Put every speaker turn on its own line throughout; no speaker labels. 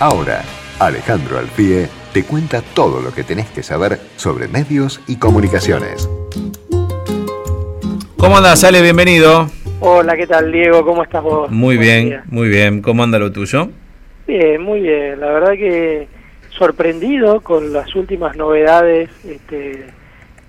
Ahora, Alejandro Alfie te cuenta todo lo que tenés que saber sobre medios y comunicaciones.
¿Cómo andas, Ale? Bienvenido.
Hola, ¿qué tal, Diego? ¿Cómo estás vos?
Muy bien, muy bien. ¿Cómo anda lo tuyo?
Bien, muy bien. La verdad que sorprendido con las últimas novedades este,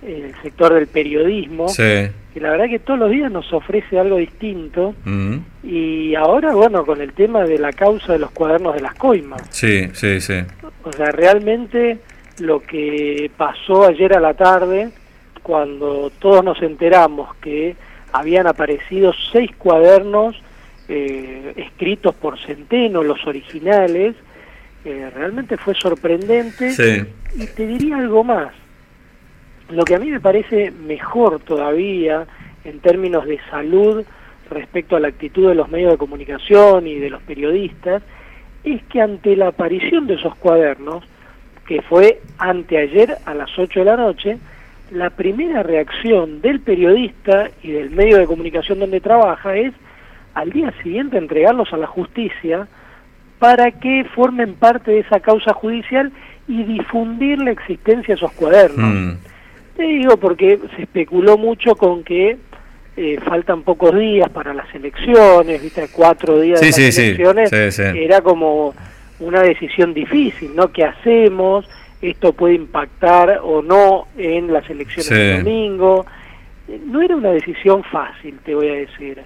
en el sector del periodismo.
Sí.
Que la verdad que todos los días nos ofrece algo distinto.
Mm.
Y ahora, bueno, con el tema de la causa de los cuadernos de las coimas.
Sí, sí, sí.
O sea, realmente lo que pasó ayer a la tarde, cuando todos nos enteramos que habían aparecido seis cuadernos eh, escritos por Centeno, los originales, eh, realmente fue sorprendente.
Sí.
Y te diría algo más. Lo que a mí me parece mejor todavía en términos de salud respecto a la actitud de los medios de comunicación y de los periodistas, es que ante la aparición de esos cuadernos, que fue anteayer a las 8 de la noche, la primera reacción del periodista y del medio de comunicación donde trabaja es al día siguiente entregarlos a la justicia para que formen parte de esa causa judicial y difundir la existencia de esos cuadernos.
Mm.
Te digo porque se especuló mucho con que eh, faltan pocos días para las elecciones, viste, cuatro días
Sí,
de las
sí,
elecciones,
Sí,
era como una decisión difícil, ¿no? ¿Qué hacemos? Esto puede impactar o no en las elecciones del domingo. No era una decisión fácil, te voy a decir.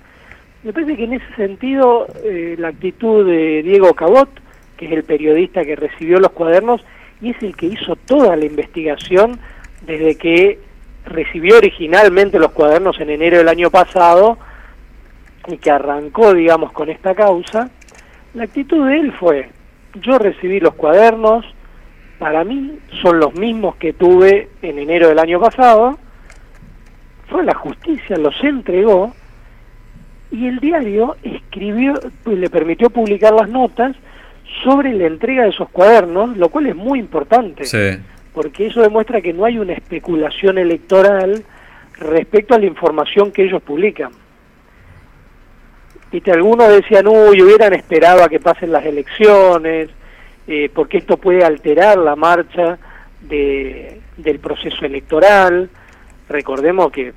Me parece que en ese sentido eh, la actitud de Diego Cabot, que es el periodista que recibió los cuadernos y es el que hizo toda la investigación desde que recibió originalmente los cuadernos en enero del año pasado y que arrancó, digamos, con esta causa, la actitud de él fue, yo recibí los cuadernos, para mí son los mismos que tuve en enero del año pasado, fue la justicia, los entregó, y el diario escribió, pues le permitió publicar las notas sobre la entrega de esos cuadernos, lo cual es muy importante
Sí.
Porque eso demuestra que no hay una especulación electoral respecto a la información que ellos publican. Viste, algunos decían, uy, hubieran esperado a que pasen las elecciones, eh, porque esto puede alterar la marcha de, del proceso electoral. Recordemos que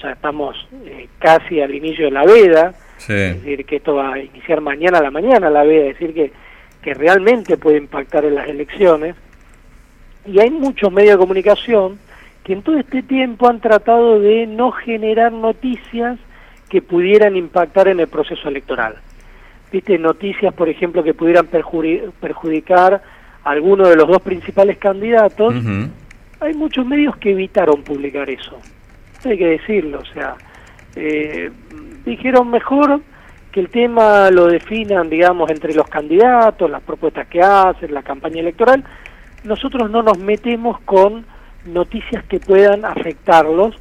ya estamos eh, casi al inicio de la veda,
Sí.
es decir, que esto va a iniciar mañana a la mañana la veda, es decir, que, que realmente puede impactar en las elecciones. Y hay muchos medios de comunicación que en todo este tiempo han tratado de no generar noticias que pudieran impactar en el proceso electoral. Viste, noticias, por ejemplo, que pudieran perjudicar a alguno de los dos principales candidatos. Hay muchos medios que evitaron publicar eso. Hay que decirlo, o sea, eh, dijeron mejor que el tema lo definan, digamos, entre los candidatos, las propuestas que hacen, la campaña electoral. Nosotros no nos metemos con noticias que puedan afectarlos,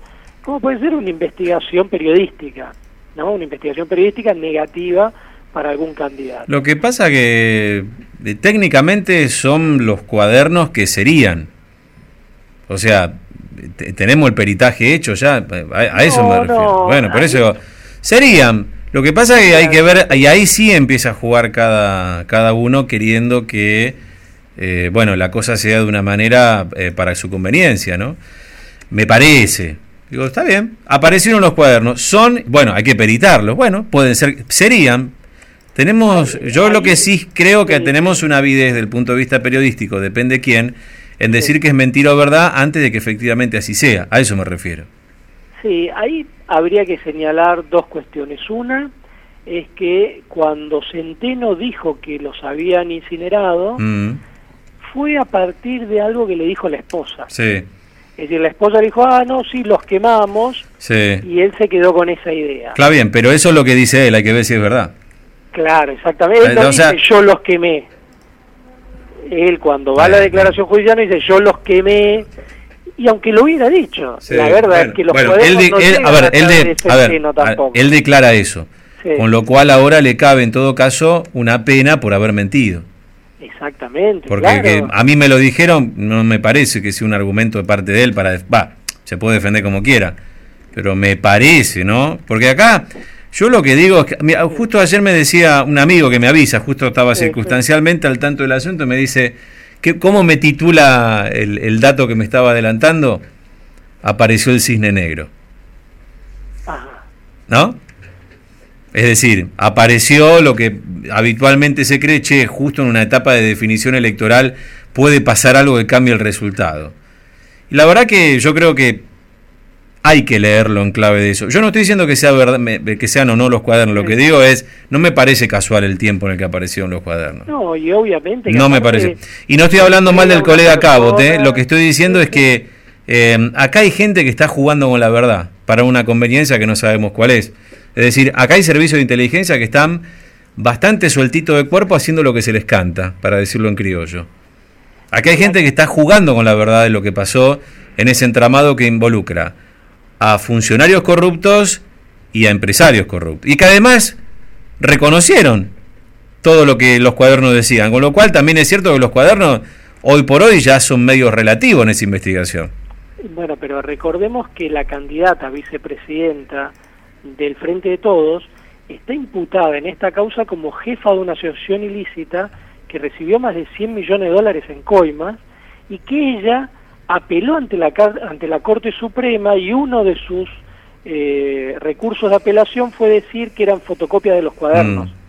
como puede ser una investigación periodística, ¿no? Una investigación periodística negativa para algún candidato.
Lo que pasa que eh, técnicamente son los cuadernos que serían. O sea, te- tenemos el peritaje hecho ya, a, a eso
No,
me refiero.
no,
bueno, por
ahí-
eso serían. Lo que pasa es que hay que ver, y ahí sí empieza a jugar cada, cada uno queriendo que, eh, bueno, la cosa sea de una manera eh, para su conveniencia, ¿no? Me parece. Digo, está bien, aparecieron los cuadernos, son, bueno, hay que peritarlos, bueno, pueden ser, serían, tenemos, yo lo que sí creo que tenemos una avidez desde el punto de vista periodístico, depende quién, en decir que es mentira o verdad antes de que efectivamente así sea. A eso me refiero.
Sí, ahí habría que señalar dos cuestiones. Una es que cuando Centeno dijo que los habían incinerado,
Mm,
fue a partir de algo que le dijo la esposa.
sí,
Es decir, la esposa le dijo, ah, no, sí, los quemamos,
sí.
y él se quedó con esa idea.
Claro, bien, pero eso es lo que dice él, hay que ver si es verdad.
Claro, exactamente. Él no
o sea-
dice, yo los quemé. Él cuando va a la declaración judicial dice, yo los quemé, y aunque lo hubiera dicho,
Sí,
la verdad
bueno,
es que los
bueno, él de-
no
él- a ver, él
través
de-
de
a ver,
Centeno
a-
tampoco.
él declara eso,
Sí.
con lo cual ahora le cabe en todo caso una pena por haber mentido.
Exactamente.
Porque
claro.
que a mí me lo dijeron, no me parece que sea un argumento de parte de él para... Va, se puede defender como quiera, pero me parece, ¿no? Porque acá Yo lo que digo es que, justo ayer me decía un amigo que me avisa, justo estaba circunstancialmente al tanto del asunto, me dice, que, ¿cómo me titula el, el, dato que me estaba adelantando? Apareció el cisne negro. ¿No? Es decir, apareció lo que habitualmente se cree, che, justo en una etapa de definición electoral puede pasar algo que cambie el resultado. Y la verdad que yo creo que hay que leerlo en clave de eso. Yo no estoy diciendo que sea verdad, que sean o no los cuadernos, lo que digo es, no me parece casual el tiempo en el que aparecieron los cuadernos.
No, y obviamente...
No me parece. Y no estoy hablando mal del colega Cabot, ¿eh? lo que estoy diciendo es que eh, acá hay gente que está jugando con la verdad para una conveniencia que no sabemos cuál es. Es decir, acá hay servicios de inteligencia que están bastante sueltitos de cuerpo haciendo lo que se les canta, para decirlo en criollo. Acá hay gente que está jugando con la verdad de lo que pasó en ese entramado que involucra a funcionarios corruptos y a empresarios corruptos. Y que además reconocieron todo lo que los cuadernos decían. Con lo cual también es cierto que los cuadernos hoy por hoy ya son medios relativos en esa investigación.
Bueno, pero recordemos que la candidata vicepresidenta del Frente de Todos está imputada en esta causa como jefa de una asociación ilícita que recibió más de 100 millones de dólares en coimas y que ella apeló ante la, ante la Corte Suprema y uno de sus eh, recursos de apelación fue decir que eran fotocopias de los cuadernos. Mm.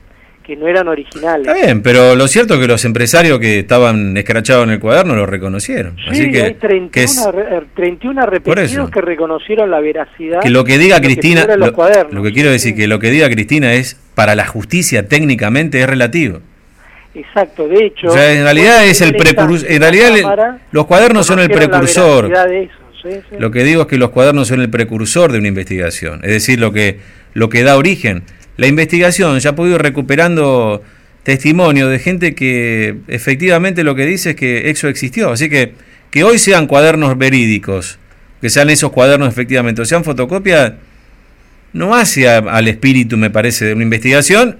Que no eran originales.
Está bien, pero lo cierto es que los empresarios que estaban escrachados en el cuaderno lo reconocieron.
Sí, Así que, hay 31, 31 er, repetidos que reconocieron la veracidad.
Que lo que diga Cristina, lo, que quiero decir que lo que diga Cristina es para la justicia técnicamente es relativo.
Exacto, de hecho.
en realidad es el precursor. En realidad, los cuadernos son el precursor. Lo que digo es que los cuadernos son el precursor de una investigación. Es decir, lo que, lo que da origen. La investigación ya ha podido ir recuperando testimonio de gente que efectivamente lo que dice es que eso existió. Así que que hoy sean cuadernos verídicos, que sean esos cuadernos efectivamente, o sean fotocopias, no hace al espíritu, me parece, de una investigación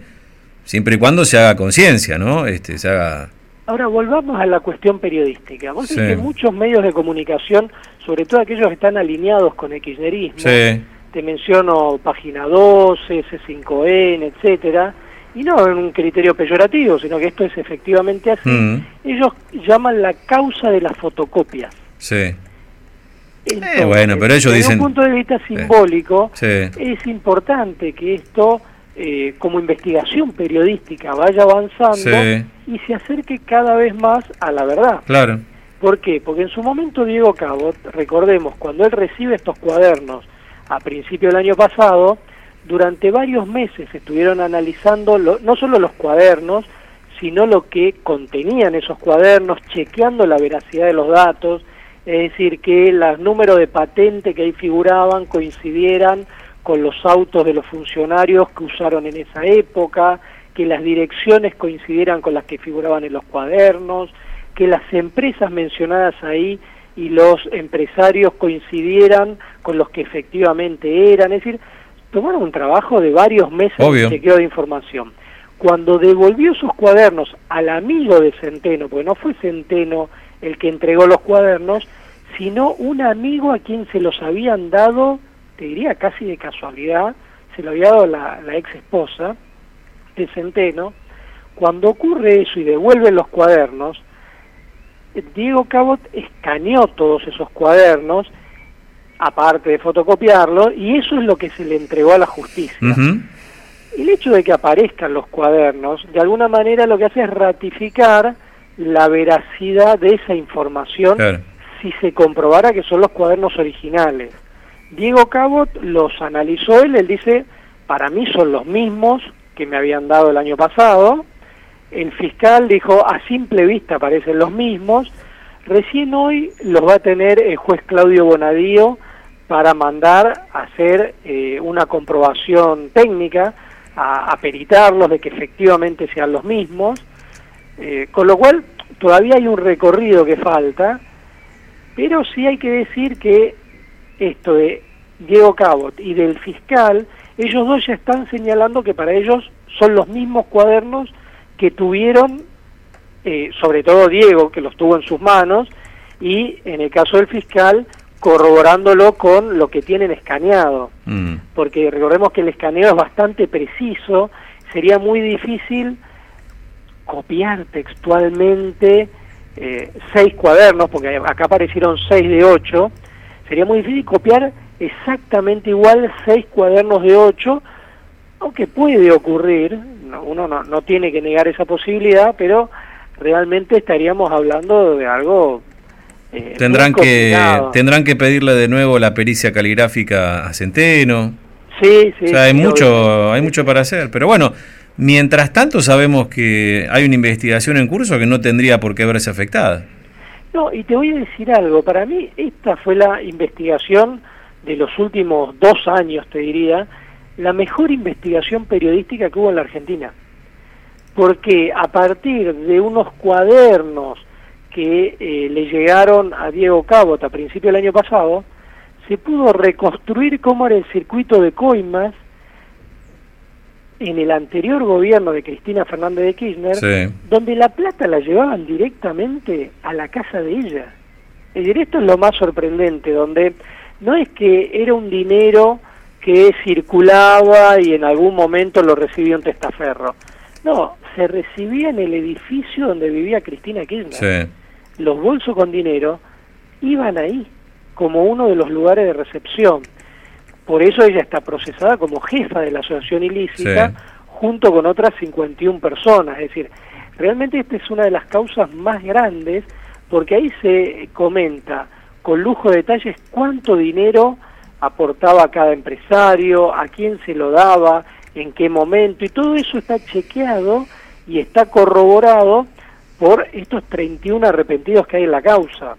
siempre y cuando se haga conciencia, ¿no? Este, se haga...
Ahora volvamos a la cuestión periodística. Vos sí. que muchos medios de comunicación, sobre todo aquellos que están alineados con el kirchnerismo, te menciono Página 12, C5N, etcétera, y no en un criterio peyorativo, sino que esto es efectivamente así, mm. ellos llaman la causa de las fotocopias.
Sí. eh, bueno, pero ellos dicen...
Desde un punto de vista simbólico, es importante que esto eh, como investigación periodística vaya avanzando y se acerque cada vez más a la verdad.
Claro.
¿Por qué? Porque en su momento Diego Cabot, recordemos, cuando él recibe estos cuadernos a principio del año pasado, durante varios meses estuvieron analizando no solo los cuadernos, sino lo que contenían esos cuadernos, chequeando la veracidad de los datos, es decir, que los números de patente que ahí figuraban coincidieran con los autos de los funcionarios que usaron en esa época, que las direcciones coincidieran con las que figuraban en los cuadernos, que las empresas mencionadas ahí y los empresarios coincidieran con los que efectivamente eran, es decir, tomaron un trabajo de varios meses de chequeo de información. Cuando devolvió sus cuadernos al amigo de Centeno, porque no fue Centeno el que entregó los cuadernos, sino un amigo a quien se los habían dado te diría casi de casualidad, se lo había dado la, ex esposa de Centeno, cuando ocurre eso y devuelven los cuadernos, Diego Cabot escaneó todos esos cuadernos, aparte de fotocopiarlos, y eso es lo que se le entregó a la justicia. El hecho de que aparezcan los cuadernos, de alguna manera lo que hace es ratificar la veracidad de esa información si se comprobara que son los cuadernos originales. Diego Cabot los analizó él, él dice, para mí son los mismos que me habían dado el año pasado. El fiscal dijo, a simple vista parecen los mismos. Recién hoy los va a tener el juez Claudio Bonadío para mandar a hacer eh, una comprobación técnica, a, peritarlos de que efectivamente sean los mismos. Eh, con lo cual, todavía hay un recorrido que falta, pero sí hay que decir que esto de Diego Cabot y del fiscal, ellos dos ya están señalando que para ellos son los mismos cuadernos que tuvieron, eh, sobre todo Diego, que los tuvo en sus manos, y en el caso del fiscal, corroborándolo con lo que tienen escaneado.
Mm.
Porque recordemos que el escaneo es bastante preciso, sería muy difícil copiar textualmente eh, seis cuadernos, porque acá aparecieron seis de ocho, sería muy difícil copiar exactamente igual seis cuadernos de ocho, aunque puede ocurrir, uno no, no tiene que negar esa posibilidad, pero realmente estaríamos hablando de algo
eh, tendrán que tendrán que pedirle de nuevo la pericia caligráfica a Centeno.
Sí, sí.
O sea, hay mucho hay mucho para hacer, pero bueno, mientras tanto sabemos que hay una investigación en curso que no tendría por qué verse afectada.
No, y te voy a decir algo, para mí esta fue la investigación de los últimos dos años, te diría, la mejor investigación periodística que hubo en la Argentina. Porque a partir de unos cuadernos que eh, le llegaron a Diego Cabot a principio del año pasado, se pudo reconstruir cómo era el circuito de coimas en el anterior gobierno de Cristina Fernández de Kirchner, donde la plata la llevaban directamente a la casa de ella. Es decir, esto es lo más sorprendente, donde no es que era un dinero que circulaba y en algún momento lo recibió un testaferro. No, se recibía en el edificio donde vivía Cristina Kirchner los bolsos con dinero iban ahí, como uno de los lugares de recepción. Por eso ella está procesada como jefa de la asociación ilícita, junto con otras 51 personas. Es decir, realmente esta es una de las causas más grandes, porque ahí se comenta con lujo de detalles cuánto dinero aportaba cada empresario, a quién se lo daba, en qué momento, y todo eso está chequeado y está corroborado por estos 31 arrepentidos que hay en la causa.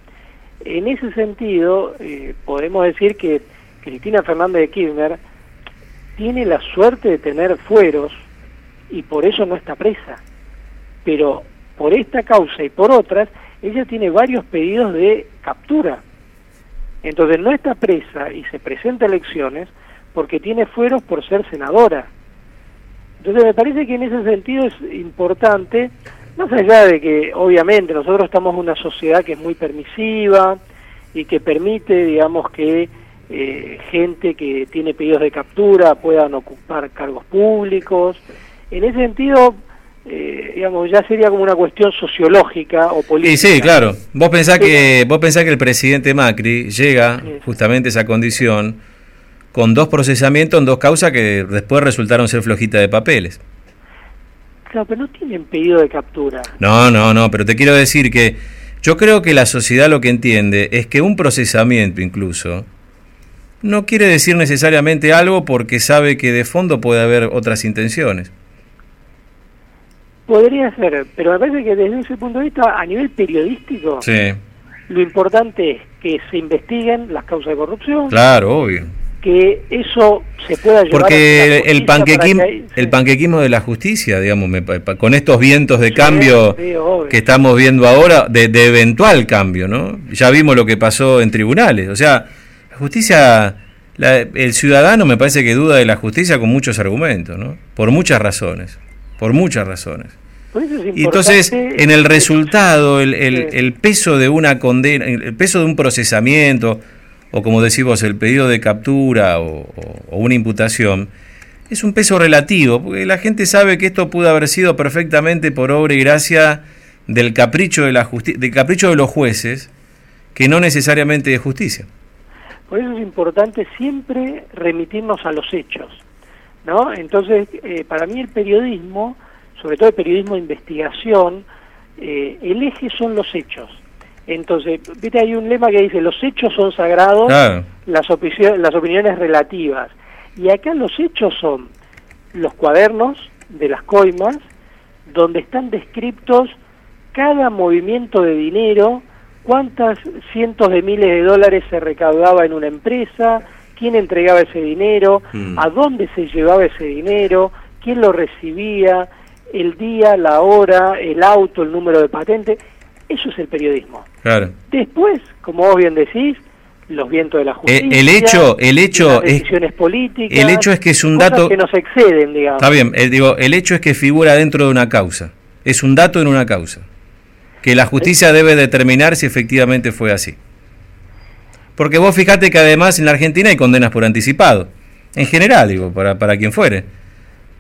En ese sentido, eh, podemos decir que Cristina Fernández de Kirchner tiene la suerte de tener fueros y por eso no está presa. Pero por esta causa y por otras, ella tiene varios pedidos de captura. Entonces no está presa y se presenta a elecciones porque tiene fueros por ser senadora. Entonces me parece que en ese sentido es importante más allá de que, obviamente, nosotros estamos una sociedad que es muy permisiva y que permite, digamos, que eh, gente que tiene pedidos de captura puedan ocupar cargos públicos. En ese sentido, eh, digamos, ya sería como una cuestión sociológica o política.
Sí, sí, claro. Vos pensás, que, vos pensás que el presidente Macri llega justamente a esa condición con dos procesamientos en dos causas que después resultaron ser flojitas de papeles.
Claro, pero no tienen pedido de captura.
No, no, no, pero te quiero decir que yo creo que la sociedad lo que entiende es que un procesamiento incluso no quiere decir necesariamente algo porque sabe que de fondo puede haber otras intenciones.
Podría ser, pero me parece que desde ese punto de vista, a nivel periodístico, lo importante es que se investiguen las causas de corrupción.
Claro, obvio.
Que eso se pueda llevar
porque el panquequismo el panquequismo de la justicia digamos con estos vientos de cambio que estamos viendo ahora de, eventual cambio no ya vimos lo que pasó en tribunales o sea la justicia el ciudadano me parece que duda de la justicia con muchos argumentos no por muchas razones por muchas razones. Y entonces en el resultado el, el, el peso de una condena el peso de un procesamiento o como decimos, el pedido de captura o, una imputación, es un peso relativo, porque la gente sabe que esto pudo haber sido perfectamente por obra y gracia del capricho de, la del capricho de los jueces, que no necesariamente de justicia.
Por eso es importante siempre remitirnos a los hechos, ¿no? Entonces, eh, para mí el periodismo, sobre todo el periodismo de investigación, eh, el eje son los hechos. Entonces, viste, hay un lema que dice, los hechos son sagrados, las, las opiniones relativas. Y acá los hechos son los cuadernos de las coimas, donde están descriptos cada movimiento de dinero, cuántas cientos de miles de dólares se recaudaba en una empresa, quién entregaba ese dinero, mm. a dónde se llevaba ese dinero, quién lo recibía, el día, la hora, el auto, el número de patente. Eso es el periodismo.
Claro.
Después, como vos bien decís, los vientos de la eh, justicia,
el hecho, el hecho
las decisiones políticas,
el hecho es que es un dato
que nos exceden, digamos.
Está bien, el, digo, el hecho es que figura dentro de una causa, es un dato en una causa, que la justicia debe determinar si efectivamente fue así. Porque vos fijate que además en la Argentina hay condenas por anticipado. En general, digo, para, para quien fuere.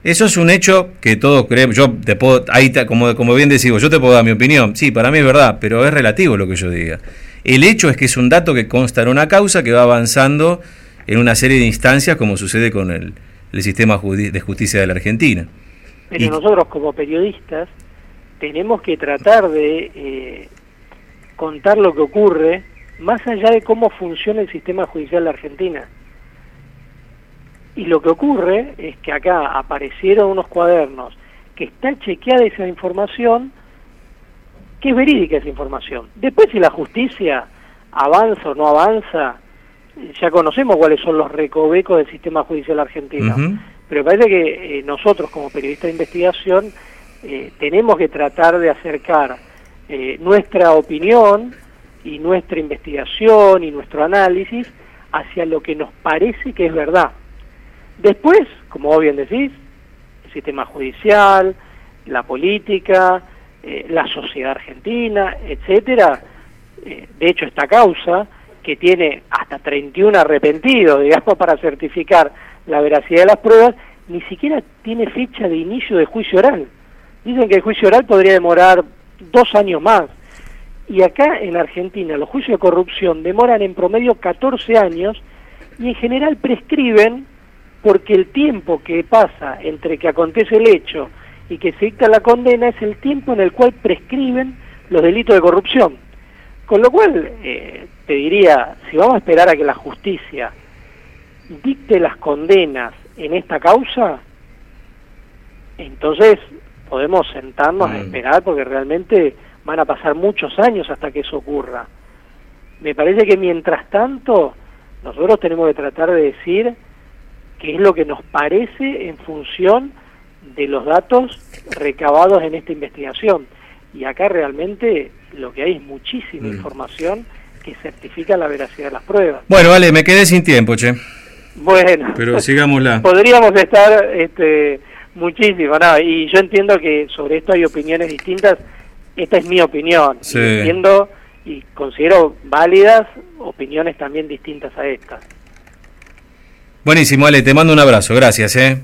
Eso es un hecho que todos creemos. Yo te puedo, ahí como, como bien decimos, yo te puedo dar mi opinión. Sí, para mí es verdad, pero es relativo lo que yo diga. El hecho es que es un dato que consta en una causa que va avanzando en una serie de instancias, como sucede con el, el sistema de justicia de la Argentina.
Pero nosotros como periodistas tenemos que tratar de eh, contar lo que ocurre más allá de cómo funciona el sistema judicial de Argentina. Y lo que ocurre es que acá aparecieron unos cuadernos que está chequeada esa información, que es verídica esa información. Después si la justicia avanza o no avanza, ya conocemos cuáles son los recovecos del sistema judicial argentino. Pero parece que eh, nosotros como periodistas de investigación eh, tenemos que tratar de acercar eh, nuestra opinión y nuestra investigación y nuestro análisis hacia lo que nos parece que es verdad. Después, como bien decís, el sistema judicial, la política, la sociedad argentina, etcétera. de hecho, esta causa que tiene hasta 31 arrepentidos, digamos, para certificar la veracidad de las pruebas, ni siquiera tiene fecha de inicio de juicio oral. Dicen que el juicio oral podría demorar dos años más. Y acá en Argentina los juicios de corrupción demoran en promedio 14 años y en general prescriben porque el tiempo que pasa entre que acontece el hecho y que se dicta la condena es el tiempo en el cual prescriben los delitos de corrupción. Con lo cual, eh, te diría, si vamos a esperar a que la justicia dicte las condenas en esta causa, entonces podemos sentarnos a mm. esperar porque realmente van a pasar muchos años hasta que eso ocurra. Me parece que mientras tanto nosotros tenemos que tratar de decir qué es lo que nos parece en función de los datos recabados en esta investigación. Y acá realmente lo que hay es muchísima mm. información que certifica la veracidad de las pruebas.
Bueno, vale, me quedé sin tiempo, che.
Bueno,
pero sigámosla.
Podríamos estar este, muchísimo, ¿no? y yo entiendo que sobre esto hay opiniones distintas. Esta es mi opinión. entiendo y considero válidas opiniones también distintas a estas.
Buenísimo, Ale, te mando un abrazo. Gracias, ¿eh?